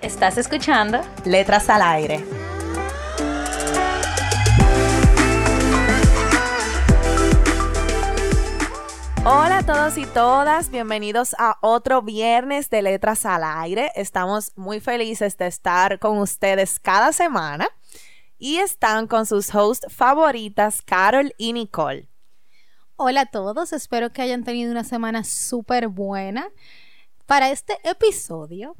¿Estás escuchando? Letras al aire. Hola a todos y todas, bienvenidos a otro viernes de Letras al Aire. Estamos muy felices de estar con ustedes cada semana y están con sus hosts favoritas, Carol y Nicole. Hola a todos, espero que hayan tenido una semana súper buena. Para este episodio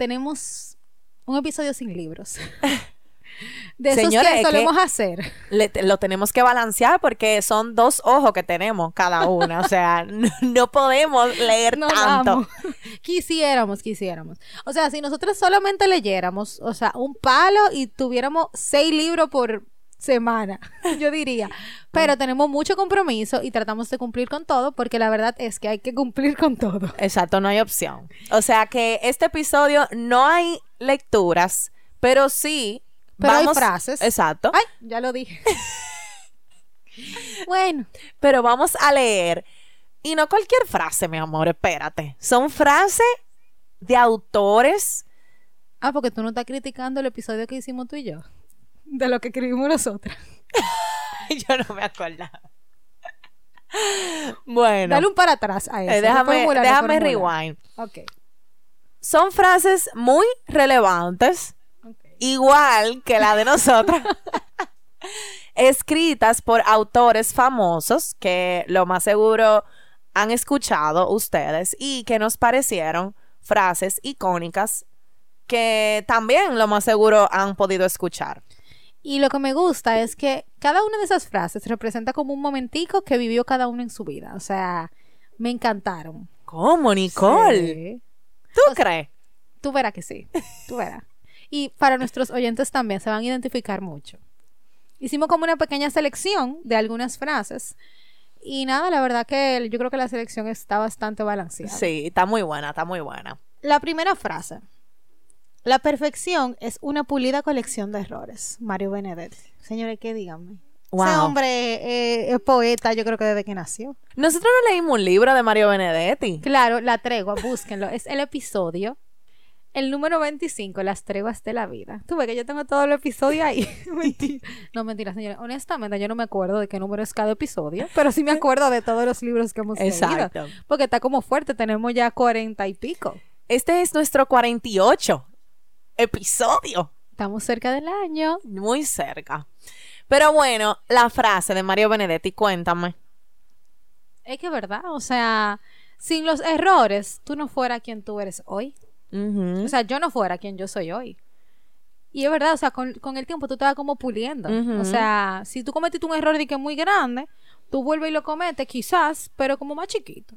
tenemos un episodio sin libros. De esos Señores, que solemos hacer. Le- lo tenemos que balancear porque son dos ojos que tenemos cada una. O sea, no, no podemos leer No tanto. Quisiéramos, quisiéramos. O sea, si nosotros solamente leyéramos, o sea, un palo y tuviéramos seis libros por semana, yo diría. Pero tenemos mucho compromiso y tratamos de cumplir con todo porque la verdad es que hay que cumplir con todo. Exacto, no hay opción. O sea que este episodio no hay lecturas, pero sí. Pero vamos, hay frases. Exacto. Ay, ya lo dije. bueno, Pero vamos a leer. Y no cualquier frase, mi amor, espérate. Son frases de autores. ah, porque tú no estás criticando el episodio que hicimos tú y yo. De lo que escribimos nosotras. Yo no me acordaba. Bueno, Dale un para atrás a eso. eh, déjame, reformula, déjame reformula. rewind. Ok. Son frases muy relevantes, igual que la de nosotras, escritas por autores famosos que lo más seguro han escuchado ustedes y que nos parecieron frases icónicas que también lo más seguro han podido escuchar. Y lo que me gusta es que cada una de esas frases representa como un momentico que vivió cada uno en su vida. O sea, me encantaron. ¿Cómo, Nicole? Sí. ¿Tú crees? Tú verás que sí. Tú verás. Y para nuestros oyentes también se van a identificar mucho. Hicimos como una pequeña selección de algunas frases. Y nada, la verdad que yo creo que la selección está bastante balanceada. Sí, está muy buena, está muy buena. La primera frase. La perfección es una pulida colección de errores. Mario Benedetti. Señores, ¿qué díganme? Wow. Ese hombre eh, es poeta, yo creo que desde que nació. Nosotros no leímos un libro de Mario Benedetti. Claro, la tregua, búsquenlo. Es el episodio, el número 25, Las treguas de la vida. Tú ves que yo tengo todo el episodio ahí. Mentira. No, mentira, señores. Honestamente, yo no me acuerdo de qué número es cada episodio, pero sí me acuerdo de todos los libros que hemos Exacto. leído. Porque está como fuerte, tenemos ya cuarenta y pico. Este es nuestro 48 episodio. Estamos cerca del año. Muy cerca. Pero bueno, la frase de Mario Benedetti, cuéntame. Es que es verdad, o sea, sin los errores, tú no fueras quien tú eres hoy. O sea, yo no fuera quien yo soy hoy. Y es verdad, o sea, con, con el tiempo tú te vas como puliendo. O sea, si tú cometiste un error de que es muy grande, tú vuelves y lo cometes, quizás, pero como más chiquito.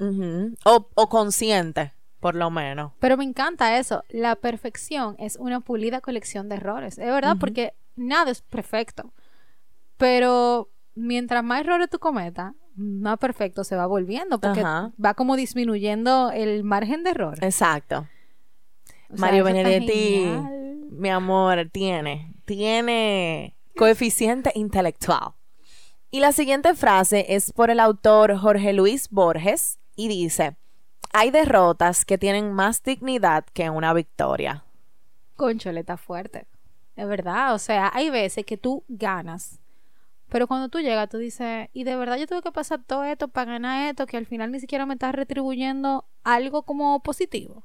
O, o consciente, por lo menos. Pero me encanta eso. La perfección es una pulida colección de errores. Es verdad, porque nada es perfecto. Pero mientras más errores tú cometas, más perfecto se va volviendo. Porque va como disminuyendo el margen de error. Exacto. O Mario Benedetti, mi amor, tiene, tiene coeficiente intelectual. Y la siguiente frase es por el autor Jorge Luis Borges y dice, hay derrotas que tienen más dignidad que una victoria. Conchole, está fuerte. Es verdad. O sea, hay veces que tú ganas. Pero cuando tú llegas, tú dices, y de verdad yo tuve que pasar todo esto para ganar esto, que al final ni siquiera me estás retribuyendo algo como positivo.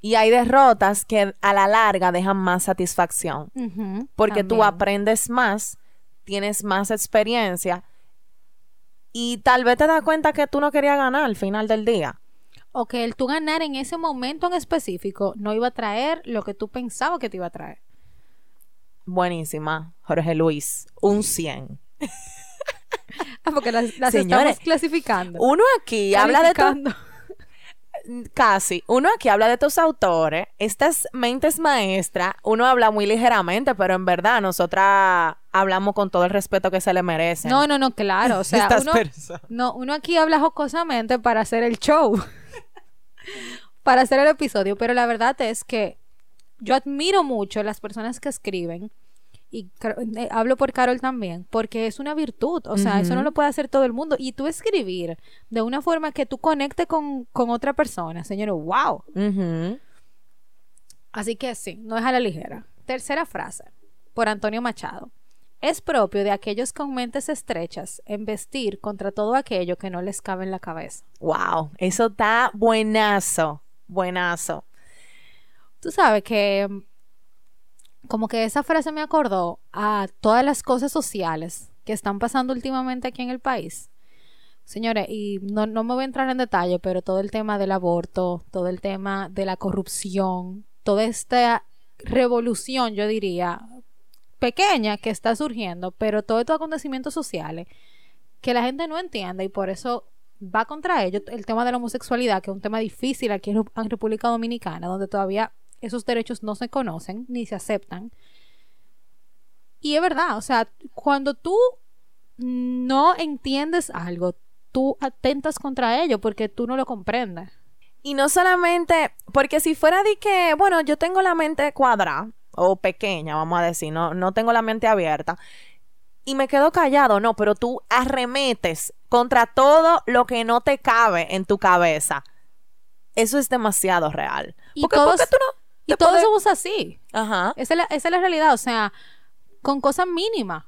Y hay derrotas que a la larga dejan más satisfacción, porque tú aprendes más, tienes más experiencia y tal vez te das cuenta que tú no querías ganar al final del día. O que el tú ganar en ese momento en específico no iba a traer lo que tú pensabas que te iba a traer. Buenísima, Jorge Luis, un 100. Ah, porque las, las Señores, estamos clasificando. Uno aquí habla de todo. Casi. Uno aquí habla de tus autores, estas mentes maestras, uno habla muy ligeramente, pero en verdad nosotras hablamos con todo el respeto que se le merece. No, no, no, claro. O sea, uno, no, uno aquí habla jocosamente para hacer el show. para hacer el episodio. Pero la verdad es que yo admiro mucho las personas que escriben. Y eh, hablo por Carol también, porque es una virtud, o sea, eso no lo puede hacer todo el mundo. Y tú escribir de una forma que tú conectes con, con otra persona, señores, wow. Así que sí, no es a la ligera. Tercera frase, por Antonio Machado. Es propio de aquellos con mentes estrechas embestir contra todo aquello que no les cabe en la cabeza. Wow, eso está buenazo, buenazo. Tú sabes que como que esa frase me acordó a todas las cosas sociales que están pasando últimamente aquí en el país. Señores, y no, no me voy a entrar en detalle, pero todo el tema del aborto, todo el tema de la corrupción, toda esta revolución, yo diría, pequeña que está surgiendo, pero todos estos acontecimientos sociales que la gente no entiende y por eso va contra ello. El tema de la homosexualidad, que es un tema difícil aquí en República Dominicana, donde todavía esos derechos no se conocen ni se aceptan. Y es verdad, o sea, cuando tú no entiendes algo, tú atentas contra ello porque tú no lo comprendes. Y no solamente, porque si fuera de que, bueno, yo tengo la mente cuadrada o pequeña, vamos a decir, no, no tengo la mente abierta, y me quedo callado, no, pero tú arremetes contra todo lo que no te cabe en tu cabeza. Eso es demasiado real. Y Porque, todos, porque tú no y todos puedes- somos así. Ajá. Esa es, la, esa es la realidad, o sea, con cosas mínimas.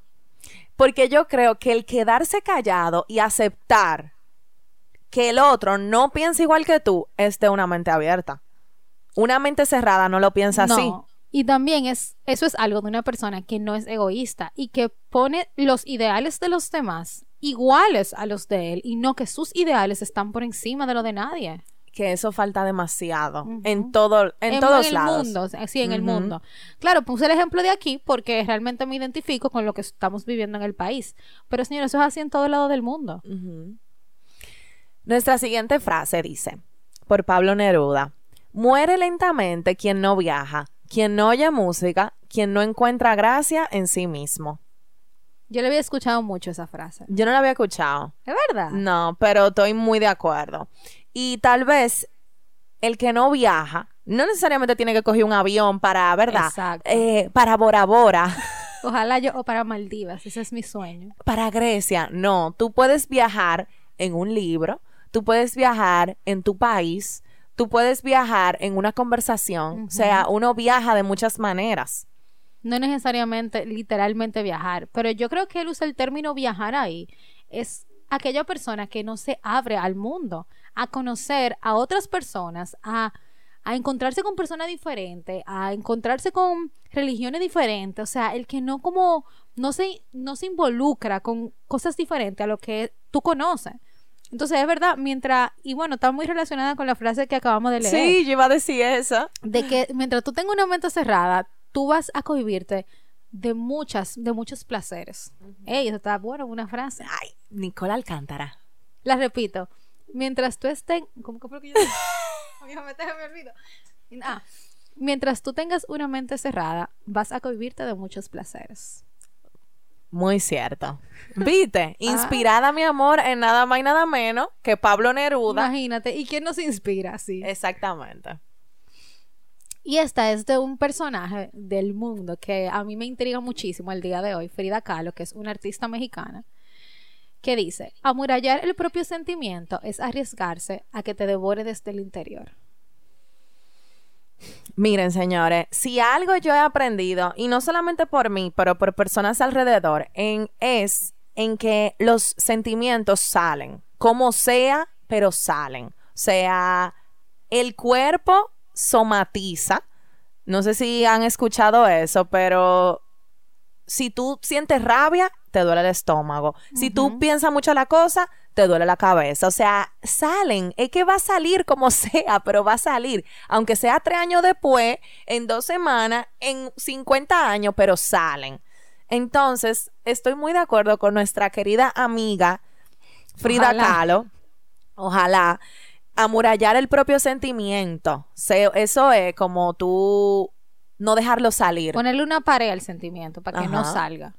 Porque yo creo que el quedarse callado y aceptar que el otro no piensa igual que tú es de una mente abierta. Una mente cerrada no lo piensa así. No. Y también es, eso es algo de una persona que no es egoísta y que pone los ideales de los demás iguales a los de él y no que sus ideales están por encima de lo de nadie. Que eso falta demasiado en todo, en, todos el lados. mundo, sí, en el mundo. Claro, puse el ejemplo de aquí porque realmente me identifico con lo que estamos viviendo en el país. Pero señores, eso es así en todo lado del mundo. Nuestra siguiente frase dice, por Pablo Neruda, muere lentamente quien no viaja, quien no oye música, quien no encuentra gracia en sí mismo. Yo le había escuchado mucho esa frase. Yo no la había escuchado. ¿Es verdad? No, pero estoy muy de acuerdo. Y tal vez el que no viaja, no necesariamente tiene que coger un avión para, ¿verdad? Exacto. Eh, para Bora Bora, Ojalá yo, o para Maldivas, ese es mi sueño. para Grecia. No, tú puedes viajar en un libro, tú puedes viajar en tu país, tú puedes viajar en una conversación. O sea, uno viaja de muchas maneras. No necesariamente literalmente viajar, pero yo creo que él usa el término viajar ahí. Es aquella persona que no se abre al mundo, a conocer a otras personas, a, a encontrarse con personas diferentes, a encontrarse con religiones diferentes, o sea, el que no como no se, no se involucra con cosas diferentes a lo que tú conoces. Entonces, es verdad, mientras, y bueno, está muy relacionada con la frase que acabamos de leer Sí, yo iba a decir eso. de que mientras tú tengas una mente cerrada, tú vas a cohibirte de muchas, de muchos placeres. Ey, eso está bueno, una frase. Ay, Nicole Alcántara. La repito. Mientras tú estés, ¿cómo que fue lo que yo dije? Me olvidó. Ah, mientras tú tengas una mente cerrada, vas a cohibirte de muchos placeres. Muy cierto. ¿Viste? Inspirada, mi amor, en nada más y nada menos que Pablo Neruda. Imagínate, ¿y quién nos inspira así? Exactamente. Y esta es de un personaje del mundo que a mí me intriga muchísimo el día de hoy, Frida Kahlo, que es una artista mexicana, que dice, amurallar el propio sentimiento es arriesgarse a que te devore desde el interior. Miren, señores, si algo yo he aprendido, y no solamente por mí, pero por personas alrededor, en, es en que los sentimientos salen, como sea, pero salen. O sea, el cuerpo somatiza. No sé si han escuchado eso, pero si tú sientes rabia, te duele el estómago. Si tú piensas mucho la cosa, te duele la cabeza. O sea, salen. Es que va a salir como sea, pero va a salir. Aunque sea tres años después, en dos semanas, en 50 años, pero salen. Entonces, estoy muy de acuerdo con nuestra querida amiga Frida Ojalá. Kahlo. Ojalá. amurallar el propio sentimiento. Se- eso es como tú no dejarlo salir. Ponerle una pared al sentimiento para que no salga.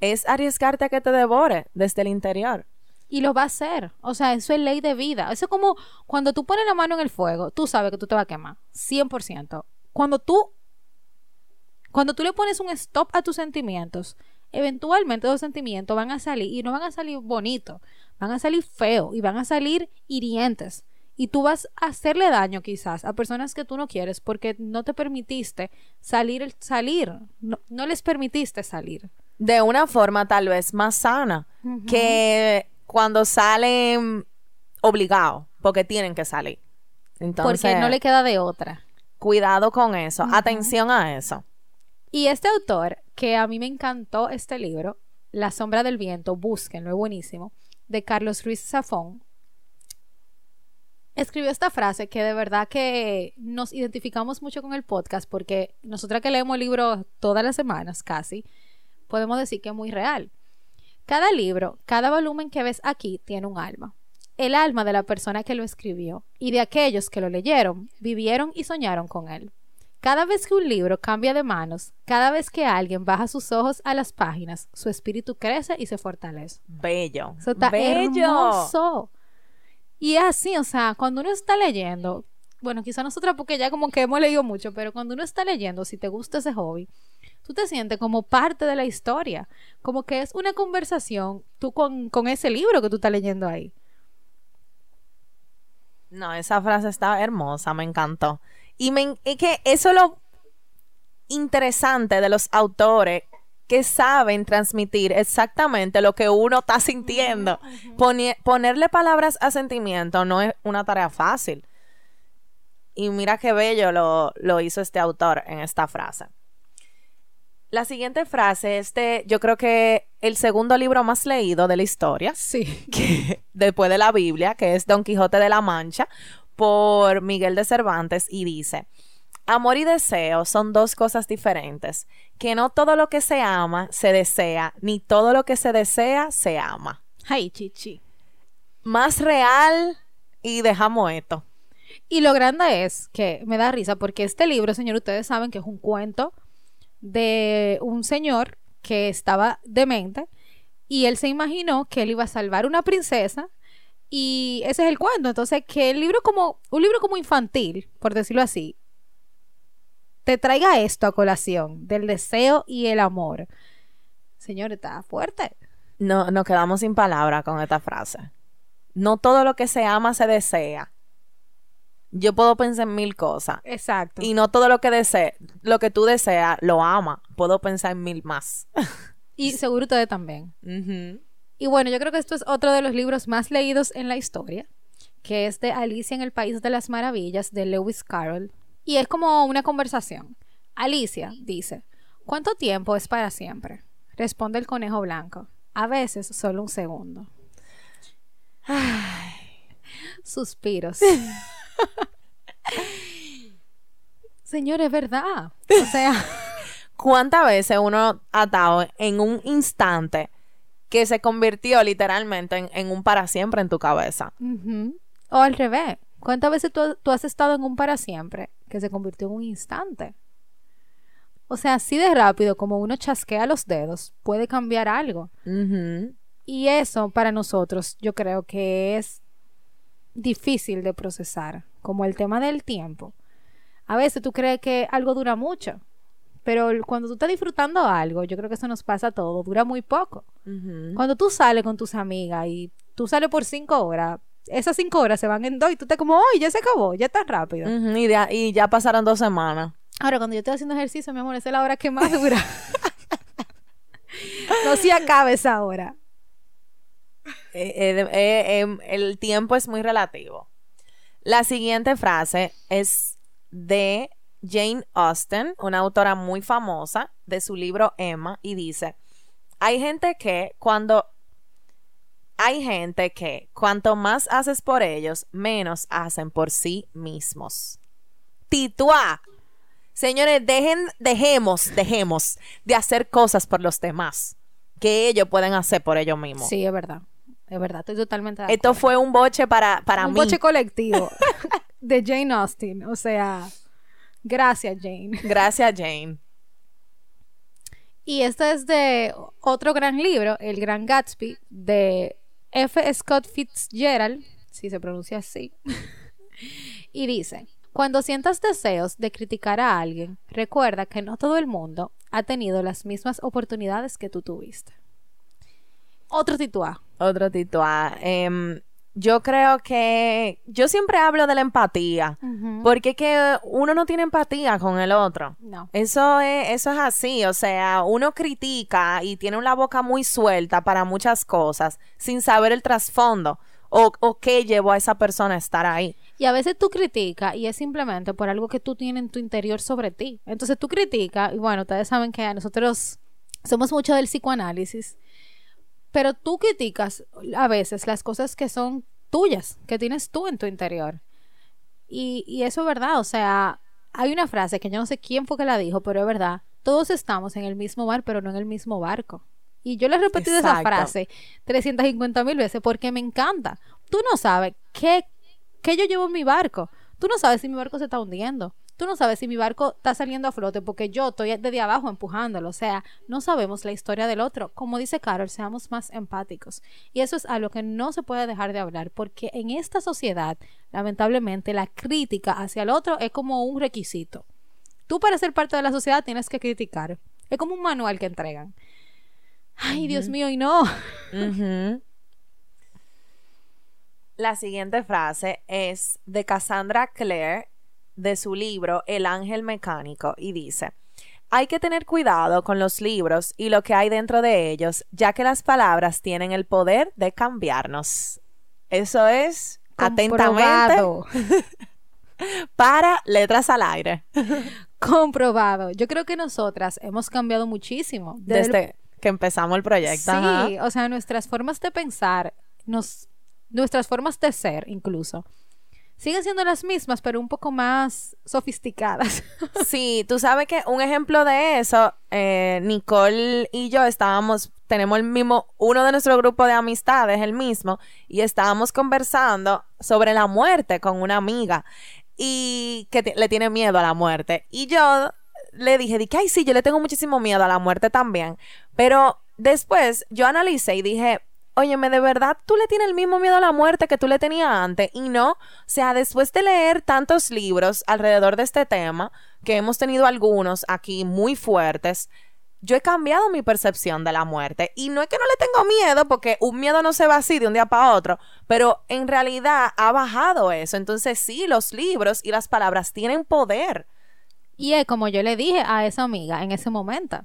Es arriesgarte a que te devore desde el interior. Y lo va a hacer. O sea, eso es ley de vida. Eso es como cuando tú pones la mano en el fuego, tú sabes que tú te vas a quemar. 100%. Cuando tú, cuando tú le pones un stop a tus sentimientos, eventualmente esos sentimientos van a salir y no van a salir bonitos, van a salir feos y van a salir hirientes. Y tú vas a hacerle daño quizás a personas que tú no quieres porque no te permitiste salir, salir. No les permitiste salir. De una forma tal vez más sana que cuando salen obligados, porque tienen que salir. Entonces, porque no le queda de otra. cuidado con eso, atención a eso. Y este autor, que a mí me encantó este libro, La sombra del viento, búsquenlo, es buenísimo, de Carlos Ruiz Zafón, escribió esta frase que de verdad que nos identificamos mucho con el podcast porque nosotras que leemos libros todas las semanas casi, podemos decir que es muy real. Cada libro, cada volumen que ves aquí tiene un alma. El alma de la persona que lo escribió y de aquellos que lo leyeron, vivieron y soñaron con él. Cada vez que un libro cambia de manos, cada vez que alguien baja sus ojos a las páginas, su espíritu crece y se fortalece. Bello. Eso está Bello. hermoso. Y es así, o sea, cuando uno está leyendo, bueno, quizá nosotras porque ya como que hemos leído mucho, pero cuando uno está leyendo, si te gusta ese hobby, tú te sientes como parte de la historia, como que es una conversación tú con, con ese libro que tú estás leyendo ahí. No, esa frase está hermosa, me encantó. Y me, es que eso es lo interesante de los autores que saben transmitir exactamente lo que uno está sintiendo. Ponerle palabras a sentimiento no es una tarea fácil. Y mira qué bello lo, lo hizo este autor en esta frase. La siguiente frase es de, yo creo que el segundo libro más leído de la historia Sí. que después de la Biblia, que es Don Quijote de la Mancha, por Miguel de Cervantes, y dice, amor y deseo son dos cosas diferentes, que no todo lo que se ama se desea, ni todo lo que se desea se ama. Ay, chichi. Más real y dejamos esto. Y lo grande es que me da risa porque este libro, señor, ustedes saben que es un cuento de un señor que estaba demente y él se imaginó que él iba a salvar una princesa y ese es el cuento. Entonces, que el libro como un libro como infantil, por decirlo así, te traiga esto a colación del deseo y el amor. Señor, está fuerte. No, nos quedamos sin palabras con esta frase. No todo lo que se ama se desea. Yo puedo pensar en mil cosas. Exacto. Y no todo lo que desea, lo que tú deseas, lo ama. Puedo pensar en mil más. Y seguro ustedes también. Y bueno, yo creo que esto es otro de los libros más leídos en la historia, que es de Alicia en el País de las Maravillas de Lewis Carroll. Y es como una conversación. Alicia dice, ¿cuánto tiempo es para siempre? Responde el conejo blanco. A veces solo un segundo. Ay, suspiros. Señor, es verdad. O sea, ¿Cuántas veces uno ha estado en un instante que se convirtió literalmente en, en un para siempre en tu cabeza? o al revés. ¿Cuántas veces tú, tú has estado en un para siempre que se convirtió en un instante? O sea, así de rápido como uno chasquea los dedos, puede cambiar algo. Y eso para nosotros yo creo que es difícil de procesar, como el tema del tiempo. A veces tú crees que algo dura mucho, pero cuando tú estás disfrutando algo, yo creo que eso nos pasa a todos, dura muy poco. Cuando tú sales con tus amigas y tú sales por cinco horas, esas cinco horas se van en dos y tú te como, ¡ay, ya se acabó! Ya está rápido. Y ya pasaron dos semanas. Ahora, cuando yo estoy haciendo ejercicio, mi amor, esa es la hora que más dura. no se acaba esa hora. Eh, eh, eh, em, el tiempo es muy relativo. La siguiente frase es de Jane Austen, una autora muy famosa, de su libro Emma, y dice, hay gente que cuando... Hay gente que cuanto más haces por ellos, menos hacen por sí mismos. Tituá. Señores, dejen, dejemos, dejemos de hacer cosas por los demás que ellos pueden hacer por ellos mismos. Sí, es verdad. De verdad, estoy totalmente de Esto fue un boche para, para un mí. boche colectivo de Jane Austen. O sea, gracias, Jane. Gracias, Jane. Y este es de otro gran libro, El Gran Gatsby, de F. Scott Fitzgerald, si se pronuncia así. y dice, cuando sientas deseos de criticar a alguien, recuerda que no todo el mundo ha tenido las mismas oportunidades que tú tuviste. Otro titular. Otro titular. Em, yo creo que yo siempre hablo de la empatía, porque es que uno no tiene empatía con el otro. No. Eso es, eso es así, o sea, uno critica y tiene la boca muy suelta para muchas cosas sin saber el trasfondo o, o qué llevó a esa persona a estar ahí. Y a veces tú criticas y es simplemente por algo que tú tienes en tu interior sobre ti. Entonces tú criticas, y bueno, ustedes saben que nosotros somos mucho del psicoanálisis, pero tú criticas a veces las cosas que son tuyas, que tienes tú en tu interior. Y, y eso es verdad, o sea, hay una frase que yo no sé quién fue que la dijo, pero es verdad, todos estamos en el mismo mar, pero no en el mismo barco. Y yo le he repetido esa frase 350 mil veces porque me encanta. Tú no sabes qué, qué yo llevo en mi barco. Tú no sabes si mi barco se está hundiendo. Tú no sabes si mi barco está saliendo a flote porque yo estoy desde abajo empujándolo. O sea, no sabemos la historia del otro. Como dice Carol, seamos más empáticos. Y eso es algo que no se puede dejar de hablar porque en esta sociedad, lamentablemente, la crítica hacia el otro es como un requisito. Tú para ser parte de la sociedad tienes que criticar. Es como un manual que entregan. Ay, Dios mío, y no. La siguiente frase es de Cassandra Clare de su libro El ángel mecánico y dice, hay que tener cuidado con los libros y lo que hay dentro de ellos, ya que las palabras tienen el poder de cambiarnos. Eso es atentamente Comprobado. para letras al aire. Comprobado. Yo creo que nosotras hemos cambiado muchísimo. Desde el- que empezamos el proyecto. ajá. Sí, o sea, nuestras formas de pensar, nos, nuestras formas de ser incluso, siguen siendo las mismas, pero un poco más sofisticadas. Sí, tú sabes que un ejemplo de eso, eh, Nicole y yo estábamos, tenemos el mismo, uno de nuestro grupo de amistades, el mismo, y estábamos conversando sobre la muerte con una amiga y que le tiene miedo a la muerte. Y yo le dije, di que, ay, sí, yo le tengo muchísimo miedo a la muerte también. Pero después yo analicé y dije, óyeme, de verdad, tú le tienes el mismo miedo a la muerte que tú le tenías antes. Y no, o sea, después de leer tantos libros alrededor de este tema, que hemos tenido algunos aquí muy fuertes, yo he cambiado mi percepción de la muerte. Y no es que no le tengo miedo, porque un miedo no se va así de un día para otro, pero en realidad ha bajado eso. Entonces sí, los libros y las palabras tienen poder. y es como yo le dije a esa amiga en ese momento,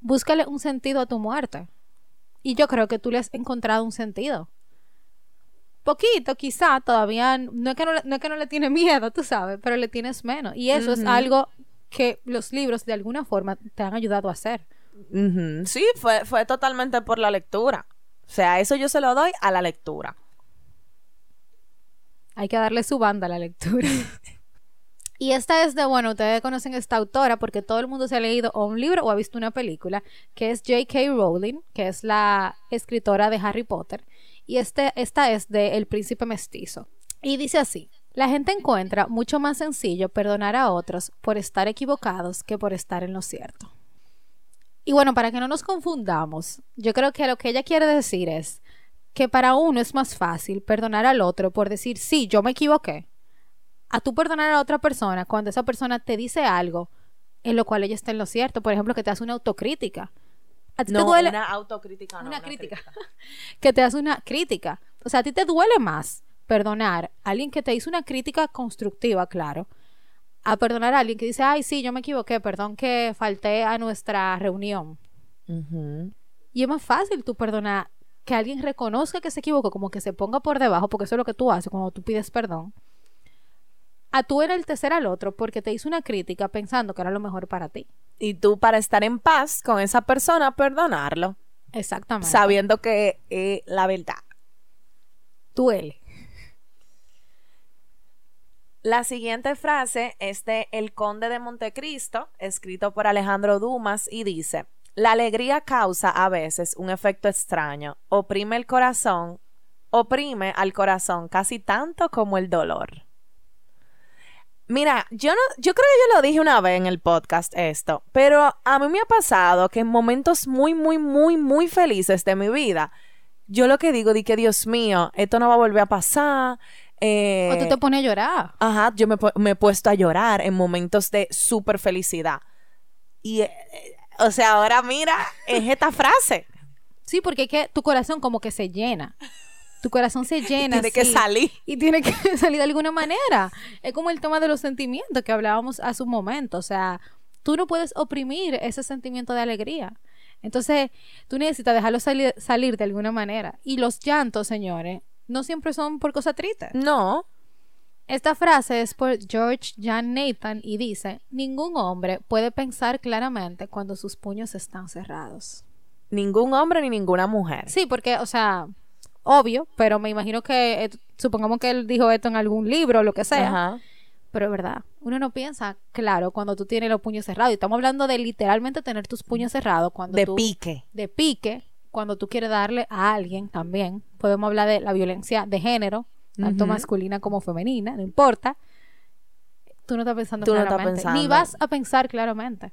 búscale un sentido a tu muerte. Y yo creo que tú le has encontrado un sentido. Poquito, quizá, todavía, no es que no, le- no es que no le tiene miedo, tú sabes, pero le tienes menos. Y eso es algo que los libros de alguna forma te han ayudado a hacer. Sí, fue, fue totalmente por la lectura. O sea, eso yo se lo doy a la lectura. Hay que darle su banda a la lectura. y esta es de, bueno, ustedes conocen esta autora porque todo el mundo se ha leído o un libro o ha visto una película, que es J.K. Rowling, que es la escritora de Harry Potter. Y este, esta es de El Príncipe Mestizo. Y dice así. La gente encuentra mucho más sencillo perdonar a otros por estar equivocados que por estar en lo cierto. Y bueno, para que no nos confundamos, yo creo que lo que ella quiere decir es que para uno es más fácil perdonar al otro por decir, sí, yo me equivoqué, a tú perdonar a otra persona cuando esa persona te dice algo en lo cual ella está en lo cierto. Por ejemplo, que te hace una autocrítica. A ti te No, duele una autocrítica, no, una crítica. que te hace una crítica. O sea, a ti te duele más perdonar a alguien que te hizo una crítica constructiva, claro, a perdonar a alguien que dice, ay, sí, yo me equivoqué, perdón que falté a nuestra reunión. Y es más fácil tú perdonar que alguien reconozca que se equivocó, como que se ponga por debajo, porque eso es lo que tú haces cuando tú pides perdón. A tú era el tercer al otro porque te hizo una crítica pensando que era lo mejor para ti. Y tú para estar en paz con esa persona, perdonarlo, Exactamente. sabiendo que es la verdad. Duele. La siguiente frase es de El Conde de Montecristo, escrito por Alejandro Dumas, y dice, La alegría causa a veces un efecto extraño. Oprime el corazón, oprime al corazón casi tanto como el dolor. Mira, yo no, yo creo que yo lo dije una vez en el podcast esto, pero a mí me ha pasado que en momentos muy, muy, muy, muy felices de mi vida, yo lo que digo di que Dios mío, esto no va a volver a pasar. eh, O tú te pones a llorar. Ajá, yo me, he puesto a llorar en momentos de súper felicidad. Y, eh, o sea, ahora mira, es esta frase. Sí, porque es que tu corazón como que se llena. Tu corazón se llena. Tiene que salir. Y tiene que salir de alguna manera. Es como el tema de los sentimientos que hablábamos hace un momento. O sea, tú no puedes oprimir ese sentimiento de alegría. Entonces, tú necesitas dejarlo salir, salir de alguna manera. Y los llantos, señores, no siempre son por cosas tristes. No. Esta frase es por George Jan Nathan y dice, ningún hombre puede pensar claramente cuando sus puños están cerrados. Ningún hombre ni ninguna mujer. Sí, porque, o sea, obvio, pero me imagino que, eh, supongamos que él dijo esto en algún libro o lo que sea, Ajá. pero es verdad, uno no piensa, claro, cuando tú tienes los puños cerrados, y estamos hablando de literalmente tener tus puños cerrados cuando De tú, pique. de pique, cuando tú quieres darle a alguien también, podemos hablar de la violencia de género, tanto masculina como femenina, no importa, tú no estás pensando Tú no estás claramente, ni pensando. vas a pensar claramente.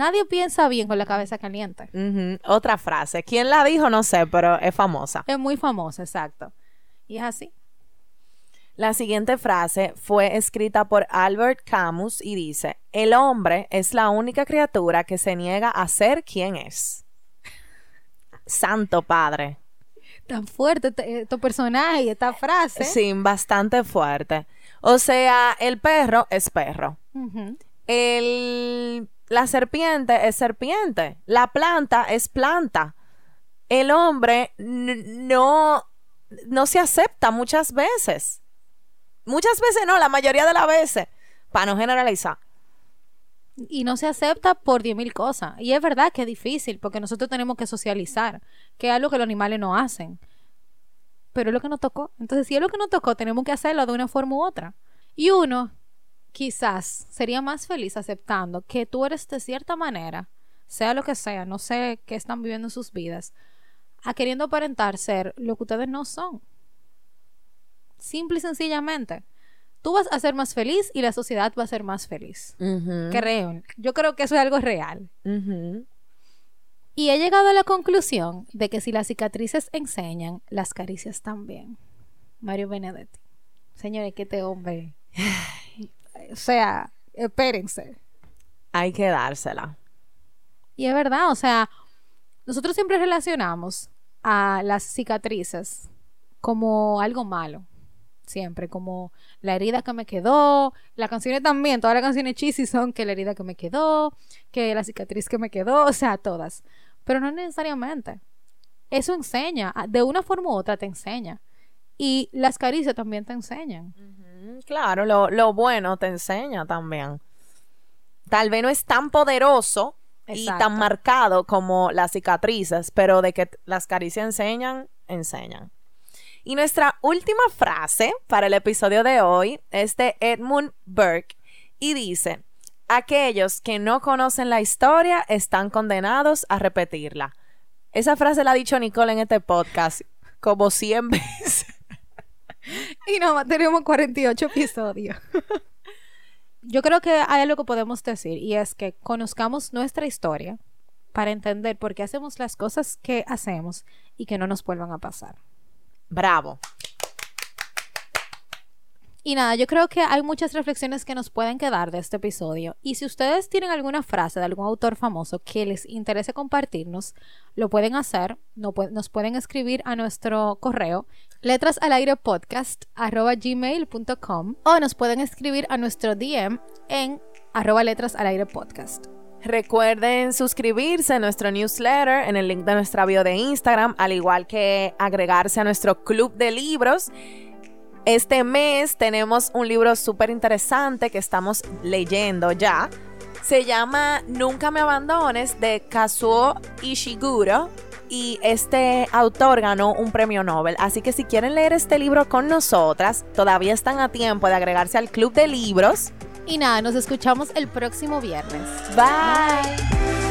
Nadie piensa bien con la cabeza caliente. Otra frase. ¿Quién la dijo? No sé, pero es famosa. Es muy famosa, exacto. Y es así. La siguiente frase fue escrita por Albert Camus y dice, el hombre es la única criatura que se niega a ser quien es. Santo Padre. Tan fuerte este, este personaje y esta frase. Sí, bastante fuerte. O sea, el perro es perro. El, la serpiente es serpiente. La planta es planta. El hombre no, no se acepta muchas veces. Muchas veces no, la mayoría de las veces. Para no generalizar. Y no se acepta por 10.000 cosas. Y es verdad que es difícil porque nosotros tenemos que socializar, que es algo que los animales no hacen. Pero es lo que nos tocó. Entonces, si es lo que nos tocó, tenemos que hacerlo de una forma u otra. Y uno, quizás, sería más feliz aceptando que tú eres de cierta manera, sea lo que sea, no sé qué están viviendo en sus vidas, a queriendo aparentar ser lo que ustedes no son. Simple y sencillamente. Tú vas a ser más feliz y la sociedad va a ser más feliz. Creo. Yo creo que eso es algo real. Y he llegado a la conclusión de que si las cicatrices enseñan, las caricias también. Mario Benedetti. Señores, que este hombre. O sea, espérense. Hay que dársela. Y es verdad, o sea, nosotros siempre relacionamos a las cicatrices como algo malo. Siempre, como la herida que me quedó. Las canciones también, todas las canciones cheesy son que la herida que me quedó, que la cicatriz que me quedó, o sea, todas. Pero no necesariamente. Eso enseña, de una forma u otra te enseña. Y las caricias también te enseñan. Claro, lo, lo bueno te enseña también. Tal vez no es tan poderoso y tan marcado como las cicatrices, pero de que las caricias enseñan, enseñan. Y nuestra última frase para el episodio de hoy es de Edmund Burke y dice, aquellos que no conocen la historia están condenados a repetirla. Esa frase la ha dicho Nicole en este podcast como 100 veces. Y nada más tenemos 48 episodios. Yo creo que hay algo que podemos decir y es que conozcamos nuestra historia para entender por qué hacemos las cosas que hacemos y que no nos vuelvan a pasar. Bravo. Y nada, yo creo que hay muchas reflexiones que nos pueden quedar de este episodio. Y si ustedes tienen alguna frase de algún autor famoso que les interese compartirnos, lo pueden hacer. Nos pueden escribir a nuestro correo letrasalairepodcast.gmail.com o nos pueden escribir a nuestro DM en arroba letrasalairepodcast. Recuerden suscribirse a nuestro newsletter en el link de nuestra bio de Instagram, al igual que agregarse a nuestro club de libros. Este mes tenemos un libro súper interesante que estamos leyendo ya. Se llama Nunca me abandones de Kazuo Ishiguro y este autor ganó un premio Nobel. Así que si quieren leer este libro con nosotras, todavía están a tiempo de agregarse al club de libros. Y nada, nos escuchamos el próximo viernes. Bye.